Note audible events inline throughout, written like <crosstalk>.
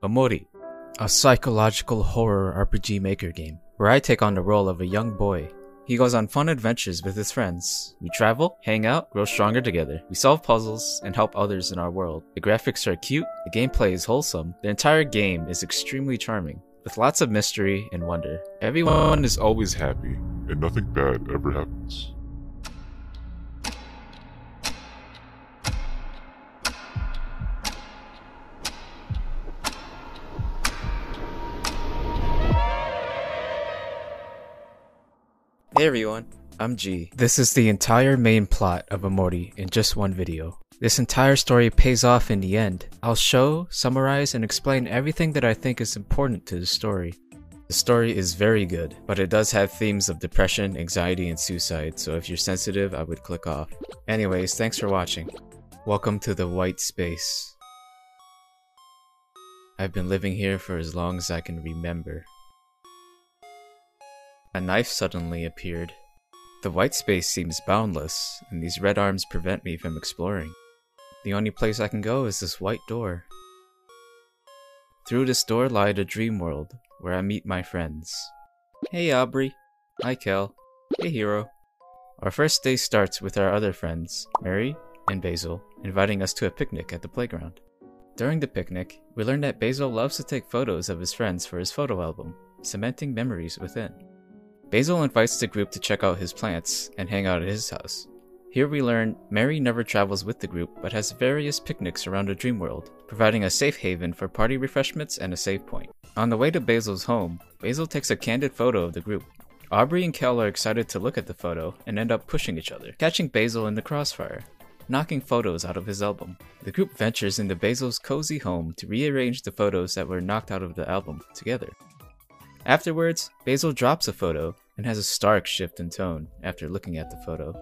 Omori, a psychological horror RPG maker game, where I take on the role of a young boy. He goes on fun adventures with his friends. We travel, hang out, grow stronger together. We solve puzzles and help others in our world. The graphics are cute, the gameplay is wholesome, the entire game is extremely charming, with lots of mystery and wonder. Everyone ah. is always happy, and nothing bad ever happens. Hey everyone, I'm Ji. This is the entire main plot of Omori in just one video. This entire story pays off in the end. I'll show, summarize, and explain everything that I think is important to the story. The story is very good, but it does have themes of depression, anxiety, and suicide, so if you're sensitive, I would click off. Anyways, thanks for watching. Welcome to the white space. I've been living here for as long as I can remember. A knife suddenly appeared. The white space seems boundless, and these red arms prevent me from exploring. The only place I can go is this white door. Through this door lied a dream world, where I meet my friends. Hey Aubrey. Hi Kel. Hey Hero. Our first day starts with our other friends, Mari and Basil, inviting us to a picnic at the playground. During the picnic, we learn that Basil loves to take photos of his friends for his photo album, cementing memories within. Basil invites the group to check out his plants and hang out at his house. Here we learn Mari never travels with the group but has various picnics around a dream world, providing a safe haven for party refreshments and a save point. On the way to Basil's home, Basil takes a candid photo of the group. Aubrey and Kel are excited to look at the photo and end up pushing each other, catching Basil in the crossfire, knocking photos out of his album. The group ventures into Basil's cozy home to rearrange the photos that were knocked out of the album together. Afterwards, Basil drops a photo and has a stark shift in tone after looking at the photo.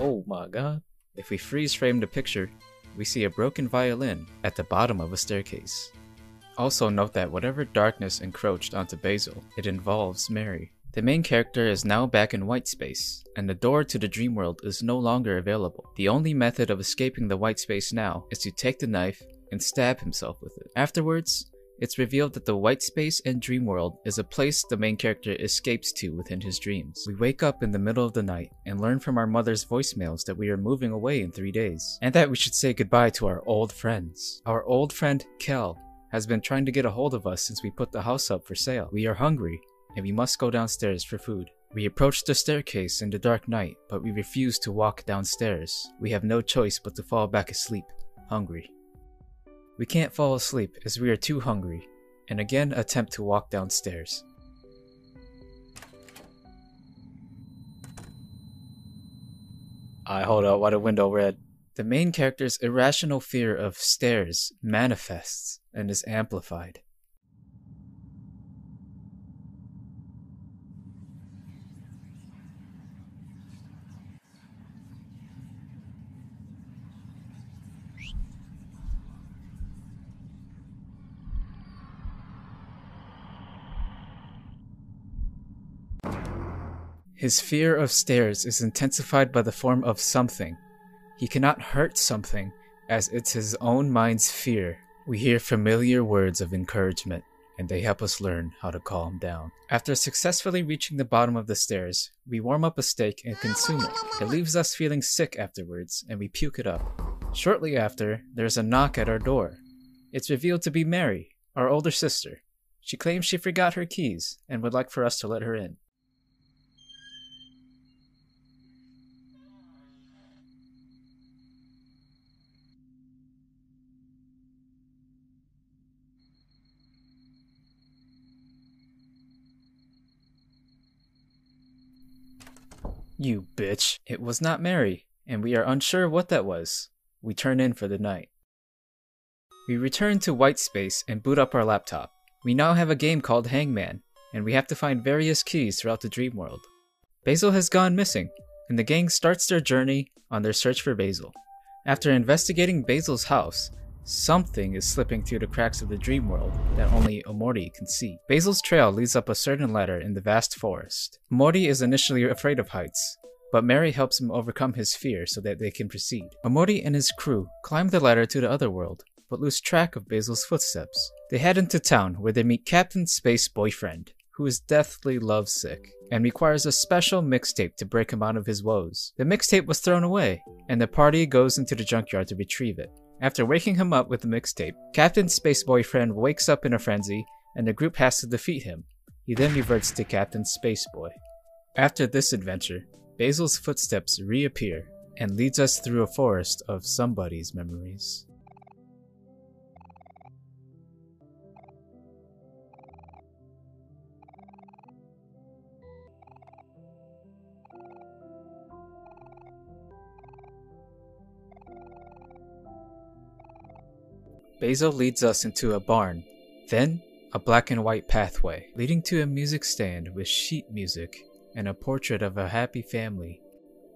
Oh my god. If we freeze frame the picture, we see a broken violin at the bottom of a staircase. Also note that whatever darkness encroached onto Basil, it involves Mari. The main character is now back in white space, and the door to the dream world is no longer available. The only method of escaping the white space now is to take the knife and stab himself with it. Afterwards, it's revealed that the white space and dream world is a place the main character escapes to within his dreams. We wake up in the middle of the night and learn from our mother's voicemails that we are moving away in three days, and that we should say goodbye to our old friends. Our old friend Kel has been trying to get a hold of us since we put the house up for sale. We are hungry, and we must go downstairs for food. We approach the staircase in the dark night, but we refuse to walk downstairs. We have no choice but to fall back asleep, hungry. We can't fall asleep as we are too hungry, and again attempt to walk downstairs. I hold out why the window red. The main character's irrational fear of stairs manifests and is amplified. His fear of stairs is intensified by the form of something. He cannot hurt something, as it's his own mind's fear we hear familiar words of encouragement, and they help us learn how to calm down. After successfully reaching the bottom of the stairs, we warm up a steak and consume it. It leaves us feeling sick afterwards, and we puke it up. Shortly after, there's a knock at our door. It's revealed to be Mari, our older sister. She claims she forgot her keys and would like for us to let her in. You bitch. It was not Mari, and we are unsure what that was. We turn in for the night. We return to Whitespace and boot up our laptop. We now have a game called Hangman, and we have to find various keys throughout the dream world. Basil has gone missing, and the gang starts their journey on their search for Basil. After investigating Basil's house, something is slipping through the cracks of the dream world that only Omori can see. Basil's trail leads up a certain ladder in the vast forest. Omori is initially afraid of heights, but Mari helps him overcome his fear so that they can proceed. Omori and his crew climb the ladder to the other world, but lose track of Basil's footsteps. They head into town where they meet Captain Space Boyfriend, who is deathly lovesick and requires a special mixtape to break him out of his woes. The mixtape was thrown away, and the party goes into the junkyard to retrieve it. After waking him up with the mixtape, Captain Space Boyfriend wakes up in a frenzy, and the group has to defeat him. He then reverts to Captain Space Boy. After this adventure, Basil's footsteps reappear and leads us through a forest of somebody's memories. Basil leads us into a barn, then a black and white pathway leading to a music stand with sheet music and a portrait of a happy family,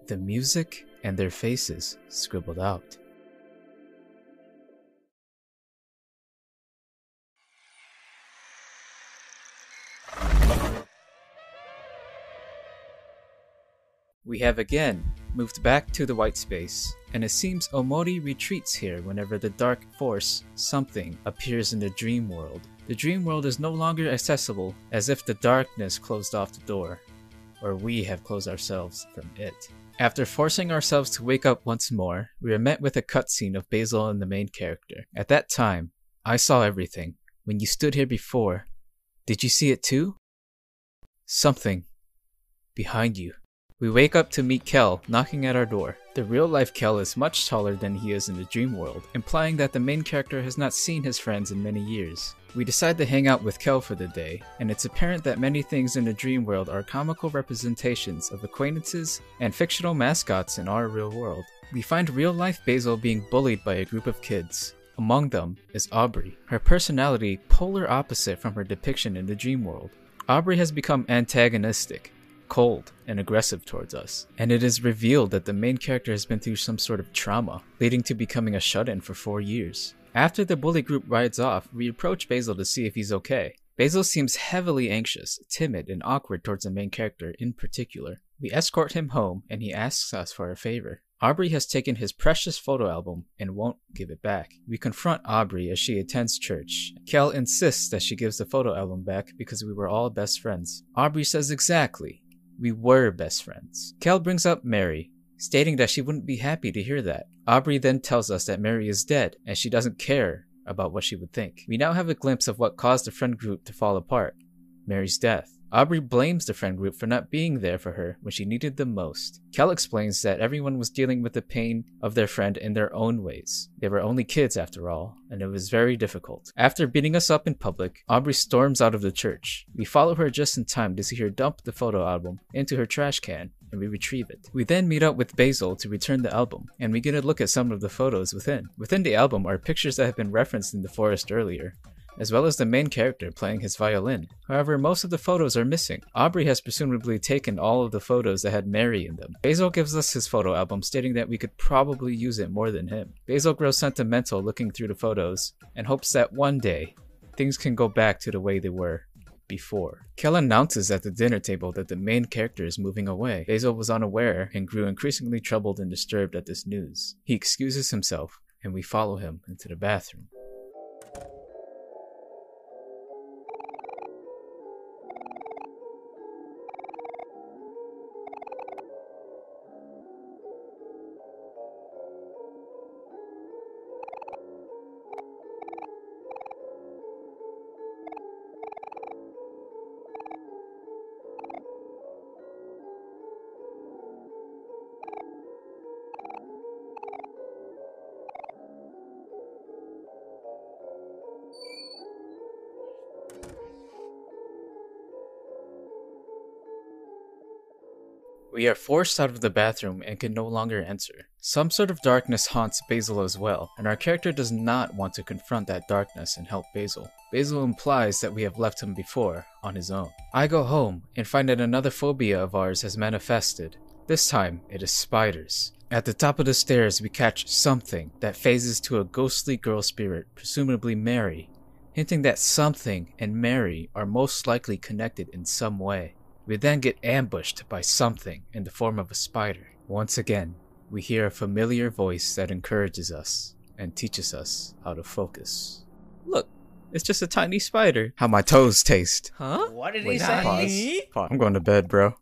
the music and their faces scribbled out. We have again moved back to the white space, and it seems Omori retreats here whenever the dark force, something, appears in the dream world. The dream world is no longer accessible, as if the darkness closed off the door, or we have closed ourselves from it. After forcing ourselves to wake up once more, we are met with a cutscene of Basil and the main character. At that time, I saw everything. When you stood here before, did you see it too? Something behind you. We wake up to meet Kel knocking at our door. The real life Kel is much taller than he is in the dream world, implying that the main character has not seen his friends in many years. We decide to hang out with Kel for the day, and it's apparent that many things in the dream world are comical representations of acquaintances and fictional mascots in our real world. We find real life Basil being bullied by a group of kids. Among them is Aubrey, her personality polar opposite from her depiction in the dream world. Aubrey has become antagonistic, cold and aggressive towards us. And it is revealed that the main character has been through some sort of trauma, leading to becoming a shut in for four years. After the bully group rides off, we approach Basil to see if he's okay. Basil seems heavily anxious, timid, and awkward towards the main character in particular. We escort him home, and he asks us for a favor. Aubrey has taken his precious photo album and won't give it back. We confront Aubrey as she attends church. Kel insists that she gives the photo album back because we were all best friends. Aubrey says exactly, we were best friends. Kel brings up Mari, stating that she wouldn't be happy to hear that. Aubrey then tells us that Mari is dead and she doesn't care about what she would think. We now have a glimpse of what caused the friend group to fall apart Mari's death. Aubrey blames the friend group for not being there for her when she needed them most. Kel explains that everyone was dealing with the pain of their friend in their own ways. They were only kids after all, and it was very difficult. After beating us up in public, Aubrey storms out of the church. We follow her just in time to see her dump the photo album into her trash can and we retrieve it. We then meet up with Basil to return the album, and we get a look at some of the photos within. Within the album are pictures that have been referenced in the forest earlier, as well as the main character playing his violin. However, most of the photos are missing. Aubrey has presumably taken all of the photos that had Mari in them. Basil gives us his photo album, stating that we could probably use it more than him. Basil grows sentimental looking through the photos and hopes that one day things can go back to the way they were before. Kel announces at the dinner table that the main character is moving away. Basil was unaware and grew increasingly troubled and disturbed at this news. He excuses himself, and we follow him into the bathroom. We are forced out of the bathroom and can no longer enter. Some sort of darkness haunts Basil as well, and our character does not want to confront that darkness and help Basil. Basil implies that we have left him before, on his own. I go home and find that another phobia of ours has manifested. This time, it is spiders. At the top of the stairs, we catch something that phases to a ghostly girl spirit, presumably Mari, hinting that something and Mari are most likely connected in some way. We then get ambushed by something in the form of a spider. Once again, we hear a familiar voice that encourages us and teaches us how to focus. Look, it's just a tiny spider. How my toes taste. Huh? What did he say? pause. Pause. I'm going to bed, bro.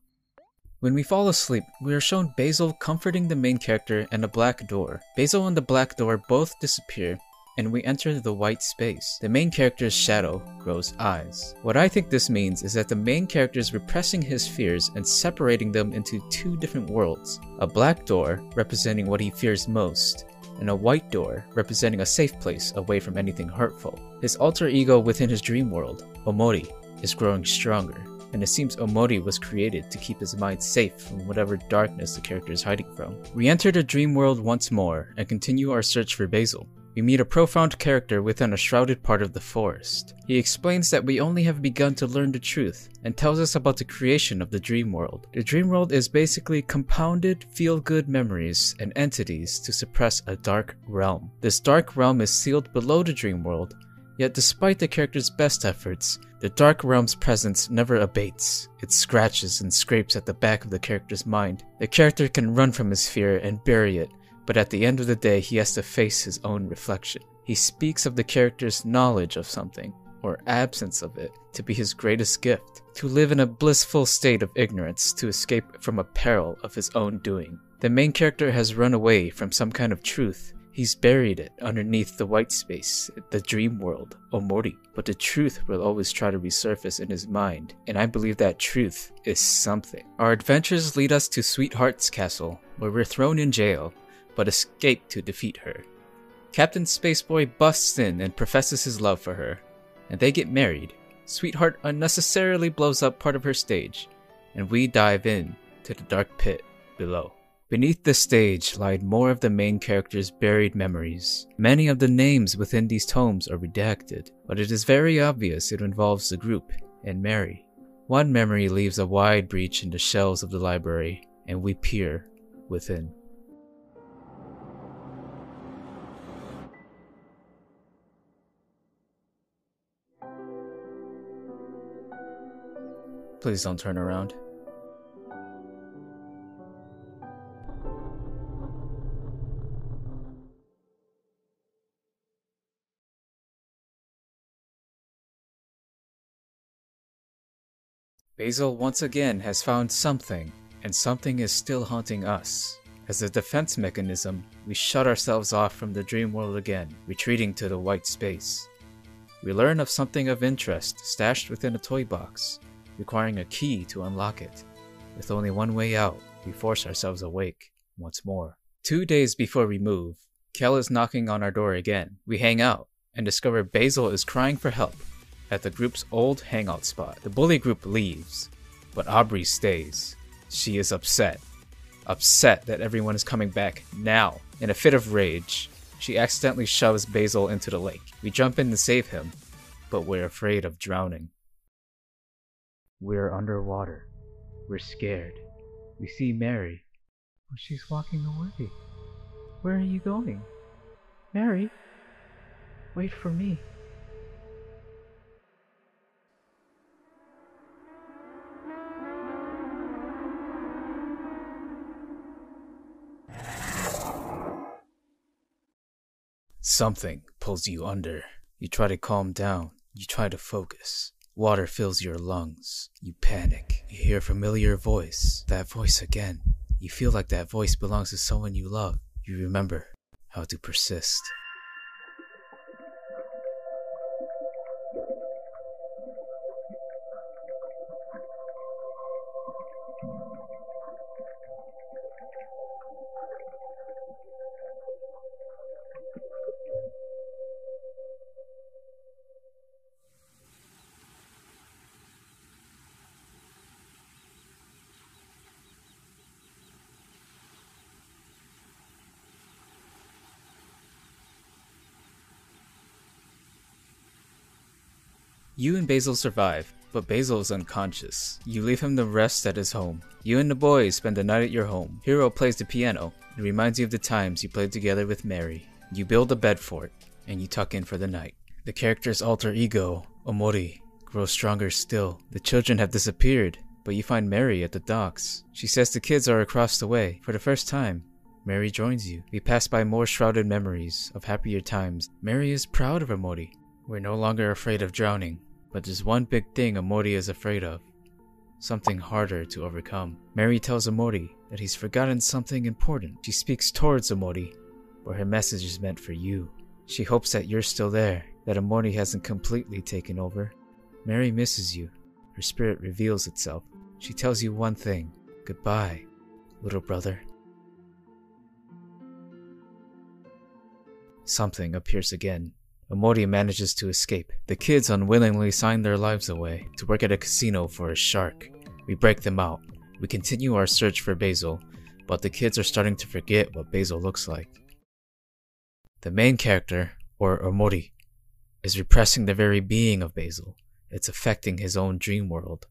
When we fall asleep, we are shown Basil comforting the main character and a black door. Basil and the black door both disappear, and we enter the white space. The main character's shadow grows eyes. What I think this means is that the main character is repressing his fears and separating them into two different worlds a black door representing what he fears most, and a white door representing a safe place away from anything hurtful. His alter ego within his dream world, Omori, is growing stronger, and it seems Omori was created to keep his mind safe from whatever darkness the character is hiding from. We enter the dream world once more and continue our search for Basil. We meet a profound character within a shrouded part of the forest. He explains that we only have begun to learn the truth and tells us about the creation of the dream world. The dream world is basically compounded feel good memories and entities to suppress a dark realm. This dark realm is sealed below the dream world, yet despite the character's best efforts, the dark realm's presence never abates. It scratches and scrapes at the back of the character's mind. The character can run from his fear and bury it, but at the end of the day, he has to face his own reflection. He speaks of the character's knowledge of something, or absence of it, to be his greatest gift, to live in a blissful state of ignorance to escape from a peril of his own doing. The main character has run away from some kind of truth. He's buried it underneath the white space, the dream world, Omori. But the truth will always try to resurface in his mind, and I believe that truth is something. Our adventures lead us to Sweetheart's castle, where we're thrown in jail but escape to defeat her. Captain Spaceboy busts in and professes his love for her, and they get married. Sweetheart unnecessarily blows up part of her stage, and we dive in to the dark pit below. Beneath the stage lie more of the main character's buried memories. Many of the names within these tomes are redacted, but it is very obvious it involves the group and Mari. One memory leaves a wide breach in the shelves of the library, and we peer within. Please don't turn around. Basil once again has found something, and something is still haunting us. As a defense mechanism, we shut ourselves off from the dream world again, retreating to the white space. We learn of something of interest stashed within a toy box, requiring a key to unlock it. With only one way out, we force ourselves awake once more. Two days before we move, Kel is knocking on our door again. We hang out and discover Basil is crying for help at the group's old hangout spot. The bully group leaves, but Aubrey stays. She is upset. Upset that everyone is coming back now. In a fit of rage, she accidentally shoves Basil into the lake. We jump in to save him, but we're afraid of drowning. We're underwater. We're scared. We see Mari. Oh, she's walking away. Where are you going? Mari? Wait for me. Something pulls you under. You try to calm down. You try to focus. Water fills your lungs. You panic. You hear a familiar voice. That voice again. You feel like that voice belongs to someone you love. You remember how to persist. You and Basil survive, but Basil is unconscious. You leave him to rest at his home. You and the boys spend the night at your home. Hero plays the piano. It reminds you of the times you played together with Mari. You build a bed for it, and you tuck in for the night. The character's alter ego, Omori, grows stronger still. The children have disappeared, but you find Mari at the docks. She says the kids are across the way. For the first time, Mari joins you. We pass by more shrouded memories of happier times. Mari is proud of Omori. We're no longer afraid of drowning, but there's one big thing Omori is afraid of. Something harder to overcome. Mari tells Omori that he's forgotten something important. She speaks towards Omori, where her message is meant for you. She hopes that you're still there, that Omori hasn't completely taken over. Mari misses you. Her spirit reveals itself. She tells you one thing goodbye, little brother. Something appears again. Omori manages to escape. The kids unwillingly sign their lives away to work at a casino for a shark. We break them out. We continue our search for Basil, but the kids are starting to forget what Basil looks like. The main character, or Omori, is repressing the very being of Basil. It's affecting his own dream world.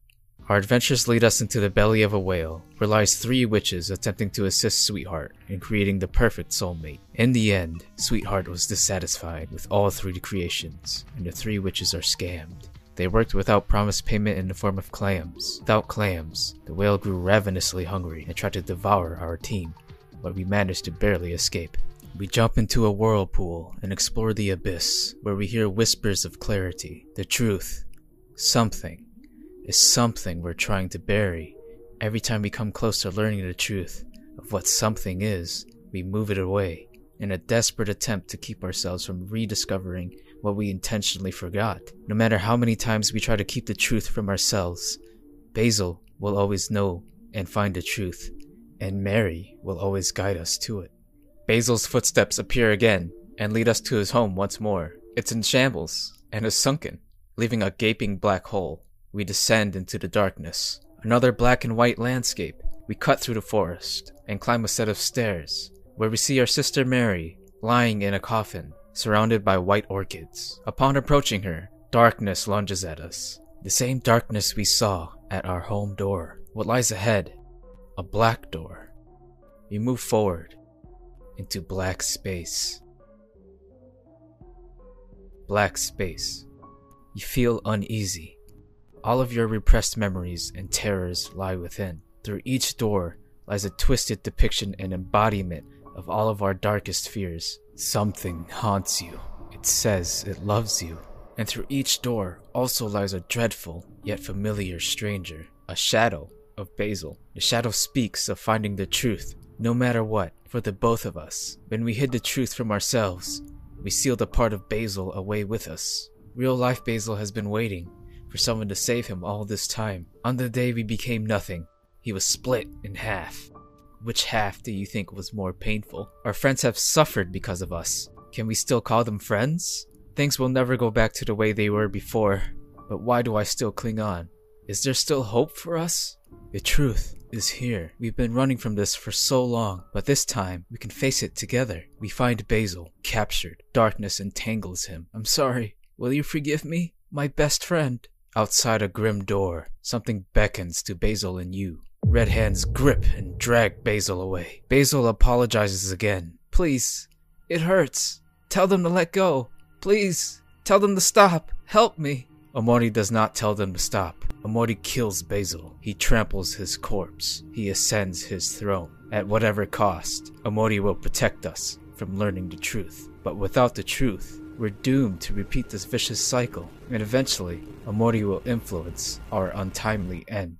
Our adventures lead us into the belly of a whale, where lies three witches attempting to assist Sweetheart in creating the perfect soulmate. In the end, Sweetheart was dissatisfied with all three creations, and the three witches are scammed. They worked without promised payment in the form of clams. Without clams, the whale grew ravenously hungry and tried to devour our team, but we managed to barely escape. We jump into a whirlpool and explore the abyss, where we hear whispers of clarity, the truth, something is something we're trying to bury. Every time we come close to learning the truth of what something is, we move it away in a desperate attempt to keep ourselves from rediscovering what we intentionally forgot. No matter how many times we try to keep the truth from ourselves, Basil will always know and find the truth, and Mari will always guide us to it. Basil's footsteps appear again and lead us to his home once more. It's in shambles and is sunken, leaving a gaping black hole. We descend into the darkness. Another black and white landscape. We cut through the forest and climb a set of stairs, where we see our sister Mari lying in a coffin, surrounded by white orchids. Upon approaching her, darkness lunges at us. The same darkness we saw at our home door. What lies ahead? A black door. We move forward into black space. Black space. You feel uneasy. All of your repressed memories and terrors lie within. Through each door lies a twisted depiction and embodiment of all of our darkest fears. Something haunts you. It says it loves you. And through each door also lies a dreadful yet familiar stranger, a shadow of Basil. The shadow speaks of finding the truth, no matter what, for the both of us. When we hid the truth from ourselves, we sealed a part of Basil away with us. Real life Basil has been waiting for someone to save him all this time. On the day we became nothing, he was split in half. Which half do you think was more painful? Our friends have suffered because of us. Can we still call them friends? Things will never go back to the way they were before, but why do I still cling on? Is there still hope for us? The truth is here. We've been running from this for so long, but this time we can face it together. We find Basil, captured. Darkness entangles him. I'm sorry. Will you forgive me? My best friend. Outside a grim door, something beckons to Basil and you. Red hands grip and drag Basil away. Basil apologizes again. Please, it hurts. Tell them to let go. Please, tell them to stop. Help me. Omori does not tell them to stop. Omori kills Basil. He tramples his corpse. He ascends his throne. At whatever cost, Omori will protect us from learning the truth. But without the truth, we're doomed to repeat this vicious cycle, and eventually, Omori will influence our untimely end.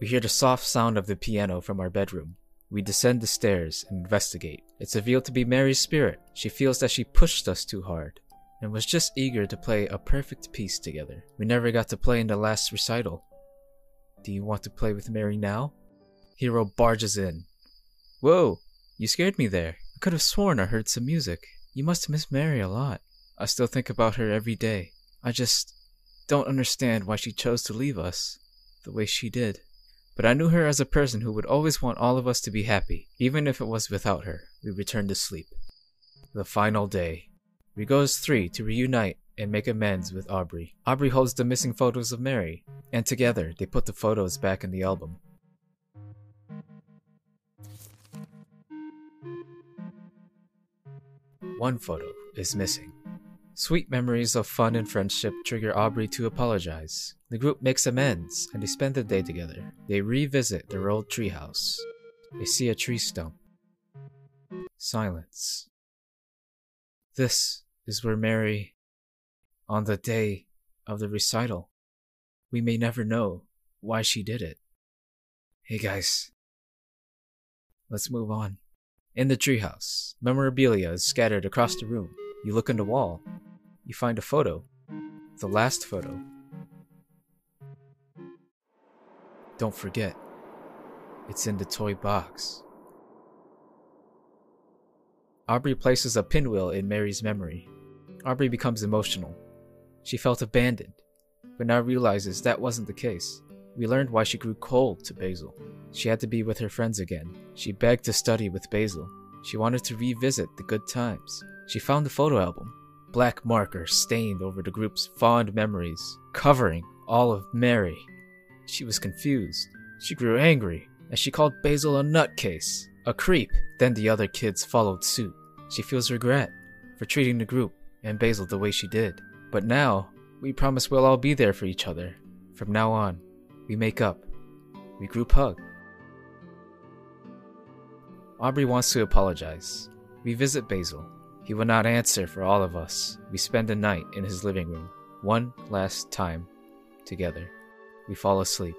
We hear the soft sound of the piano from our bedroom. We descend the stairs and investigate. It's revealed to be Mari's spirit. She feels that she pushed us too hard and was just eager to play a perfect piece together. We never got to play in the last recital. Do you want to play with Mari now? Hero barges in. Whoa, you scared me there. I could have sworn I heard some music. You must miss Mari a lot. I still think about her every day. I just don't understand why she chose to leave us the way she did. But I knew her as a person who would always want all of us to be happy, even if it was without her. We returned to sleep. The final day. We go as three to reunite and make amends with Aubrey. Aubrey holds the missing photos of Mari, and together they put the photos back in the album. One photo is missing. Sweet memories of fun and friendship trigger Aubrey to apologize. The group makes amends and they spend the day together. They revisit their old treehouse. They see a tree stump. Silence. This is where Mari, on the day of the recital, we may never know why she did it. Hey guys, let's move on. In the treehouse, memorabilia is scattered across the room. You look in the wall. You find a photo. The last photo. Don't forget, it's in the toy box. Aubrey places a pinwheel in Mari's memory. Aubrey becomes emotional. She felt abandoned, but now realizes that wasn't the case. We learned why she grew cold to Basil. She had to be with her friends again. She begged to study with Basil. She wanted to revisit the good times. She found the photo album. Black marker stained over the group's fond memories, covering all of Mari. She was confused. She grew angry as she called Basil a nutcase, a creep. Then the other kids followed suit. She feels regret for treating the group and Basil the way she did. But now, we promise we'll all be there for each other. From now on, we make up. We group hug. Aubrey wants to apologize. We visit Basil. He will not answer for all of us. We spend the night in his living room, one last time together. We fall asleep.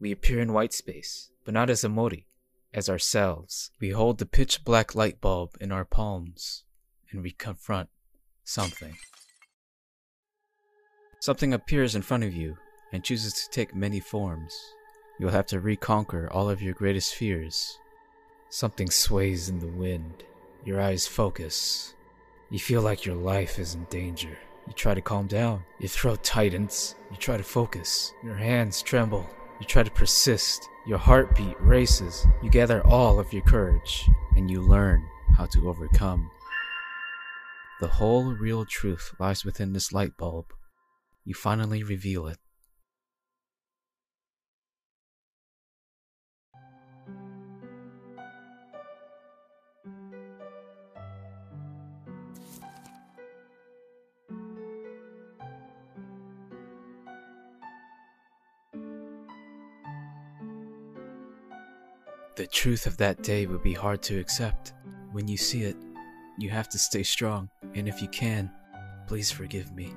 We appear in white space, but not as Omori, as ourselves. We hold the pitch black light bulb in our palms, and we confront something. Something appears in front of you and chooses to take many forms. You'll have to reconquer all of your greatest fears. Something sways in the wind. Your eyes focus. You feel like your life is in danger. You try to calm down. Your throat tightens. You try to focus. Your hands tremble. You try to persist. Your heartbeat races. You gather all of your courage. And you learn how to overcome. The whole real truth lies within this light bulb. You finally reveal it. Truth of that day would be hard to accept. When you see it, you have to stay strong, and if you can, please forgive me.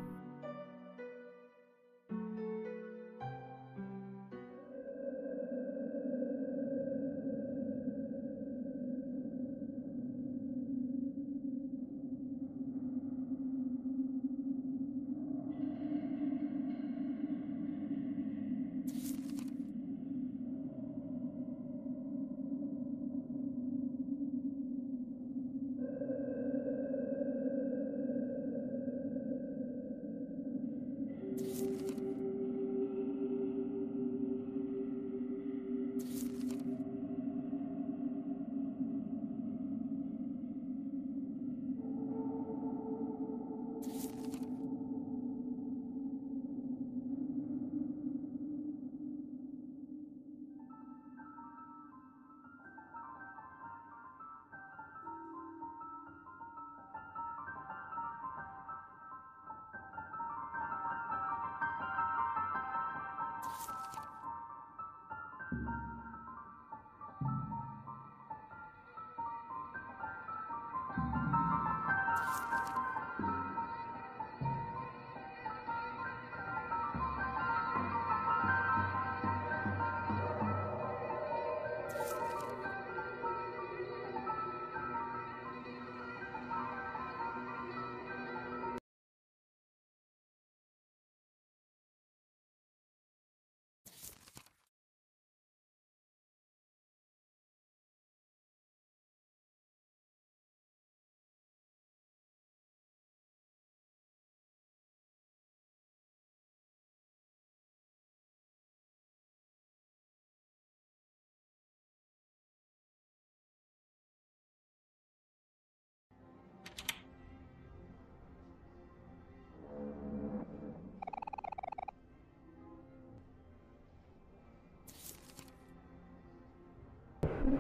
You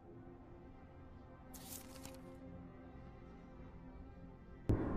<laughs>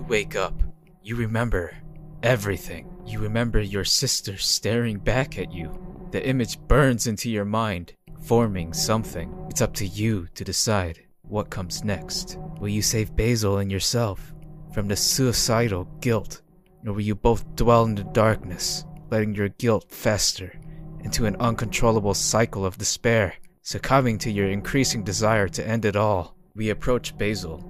wake up. You remember everything. You remember your sister staring back at you. The image burns into your mind, forming something. It's up to you to decide what comes next. Will you save Basil and yourself from the suicidal guilt, or will you both dwell in the darkness, letting your guilt fester into an uncontrollable cycle of despair, succumbing to your increasing desire to end it all? We approach Basil,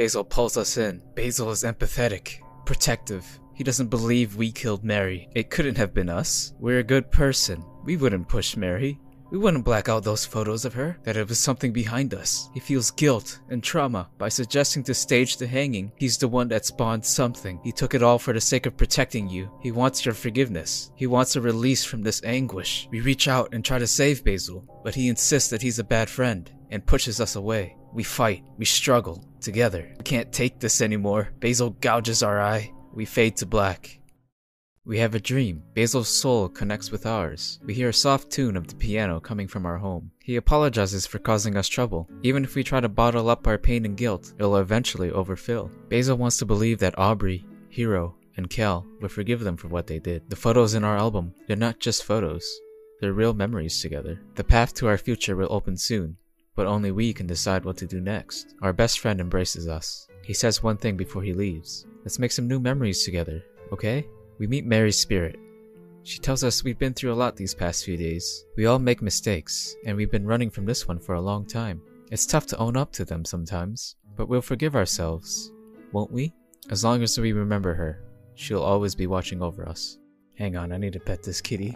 Basil pulls us in. Basil is empathetic, protective. He doesn't believe we killed Mari. It couldn't have been us. We're a good person. We wouldn't push Mari. We wouldn't black out those photos of her, that it was something behind us. He feels guilt and trauma. By suggesting to stage the hanging, he's the one that spawned something. He took it all for the sake of protecting you. He wants your forgiveness. He wants a release from this anguish. We reach out and try to save Basil, but he insists that he's a bad friend and pushes us away. We fight. We struggle. Together. We can't take this anymore. Basil gouges our eye. We fade to black. We have a dream. Basil's soul connects with ours. We hear a soft tune of the piano coming from our home. He apologizes for causing us trouble. Even if we try to bottle up our pain and guilt, it'll eventually overfill. Basil wants to believe that Aubrey, Hero, and Kel will forgive them for what they did. The photos in our album, they're not just photos. They're real memories together. The path to our future will open soon, but only we can decide what to do next. Our best friend embraces us. He says one thing before he leaves. Let's make some new memories together, okay? We meet Mari's spirit. She tells us we've been through a lot these past few days. We all make mistakes, and we've been running from this one for a long time. It's tough to own up to them sometimes, but we'll forgive ourselves, won't we? As long as we remember her, she'll always be watching over us. Hang on, I need to pet this kitty.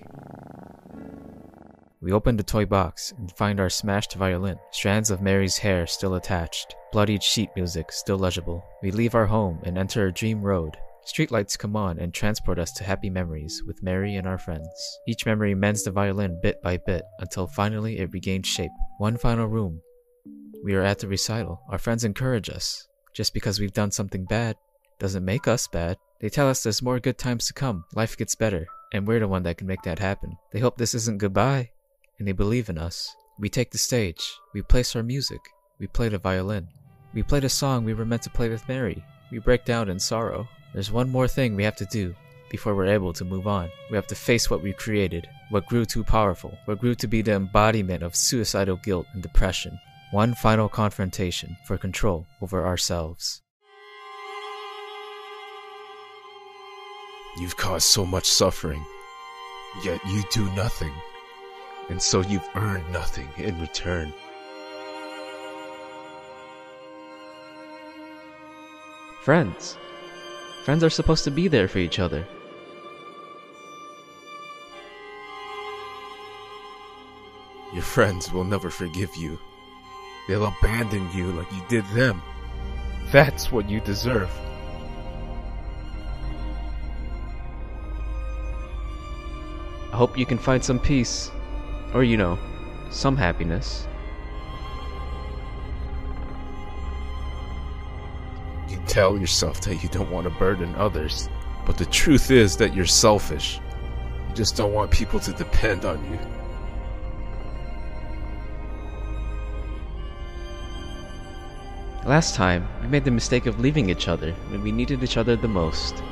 We open the toy box and find our smashed violin, strands of Mari's hair still attached, bloodied sheet music still legible. We leave our home and enter a dream road, Streetlights come on and transport us to happy memories with Mari and our friends. Each memory mends the violin bit by bit until finally it regains shape. One final room. We are at the recital. Our friends encourage us. Just because we've done something bad doesn't make us bad. They tell us there's more good times to come, life gets better, and we're the one that can make that happen. They hope this isn't goodbye, and they believe in us. We take the stage. We place our music. We play the violin. We play the song we were meant to play with Mari. We break down in sorrow. There's one more thing we have to do before we're able to move on. We have to face what we created, what grew too powerful, what grew to be the embodiment of suicidal guilt and depression. One final confrontation for control over ourselves. You've caused so much suffering, yet you do nothing, and so you've earned nothing in return. Friends. Friends are supposed to be there for each other. Your friends will never forgive you. They'll abandon you like you did them. That's what you deserve. I hope you can find some peace. Or, you know, some happiness. You tell yourself that you don't want to burden others, but the truth is that you're selfish. You just don't want people to depend on you. Last time, we made the mistake of leaving each other when we needed each other the most.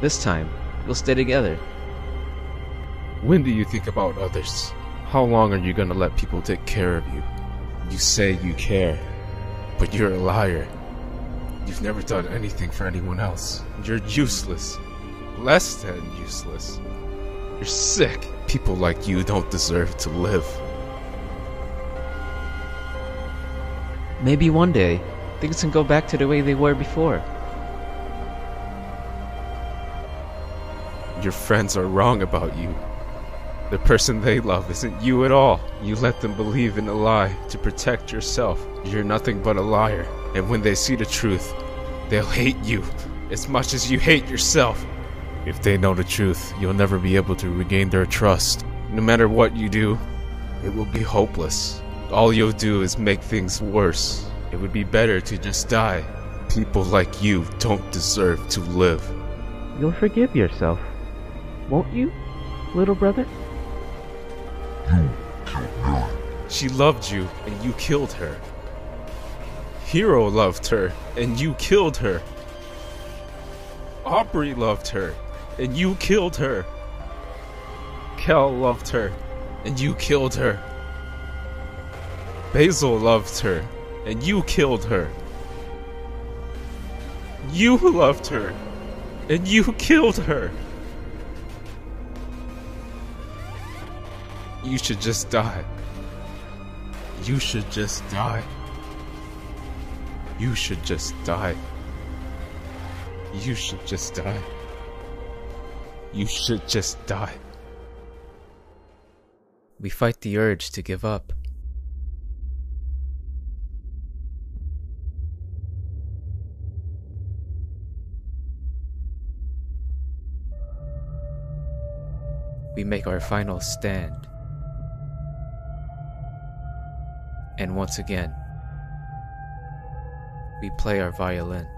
This time, we'll stay together. When do you think about others? How long are you gonna let people take care of you? You say you care, but you're a liar. You've never done anything for anyone else. You're useless. Less than useless. You're sick. People like you don't deserve to live. Maybe one day, things can go back to the way they were before. Your friends are wrong about you. The person they love isn't you at all. You let them believe in a lie to protect yourself. You're nothing but a liar. And when they see the truth, they'll hate you as much as you hate yourself. If they know the truth, you'll never be able to regain their trust. No matter what you do, it will be hopeless. All you'll do is make things worse. It would be better to just die. People like you don't deserve to live. You'll forgive yourself, won't you, little brother? She loved you, and you killed her. Hero loved her, and you killed her. Aubrey loved her, and you killed her. Kel loved her, and you killed her. Basil loved her, and you killed her. You loved her, and you killed her. You should just die. You should just die. You should just die. You should just die. You should just die. We fight the urge to give up. We make our final stand. And once again, we play our violin.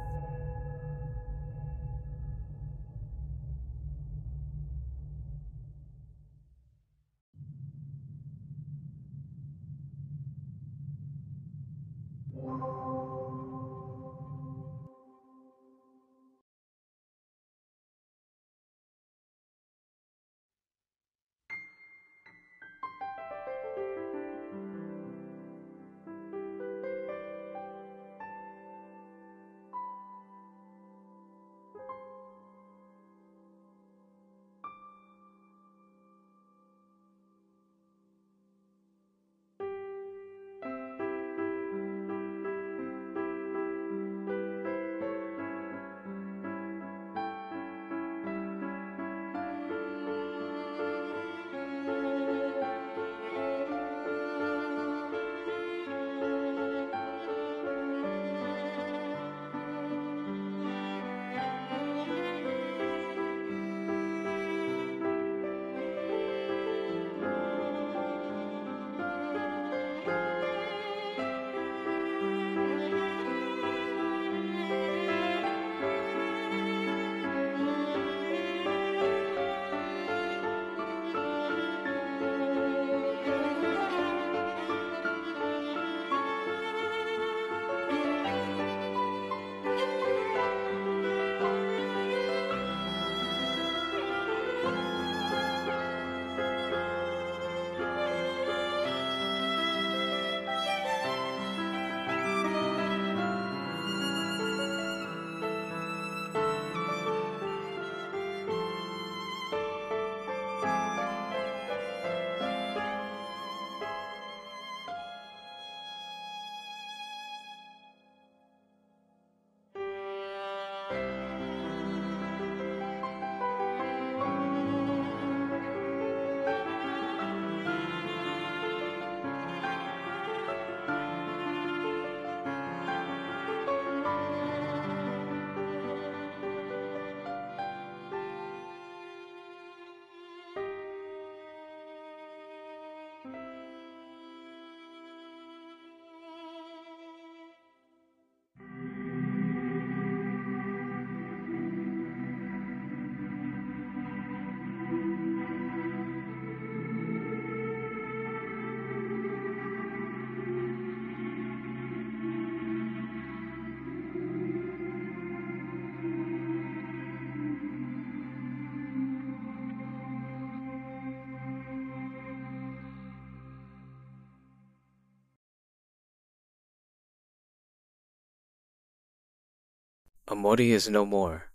Omori is no more.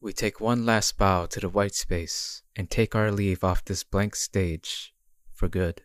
We take one last bow to the white space and take our leave off this blank stage for good.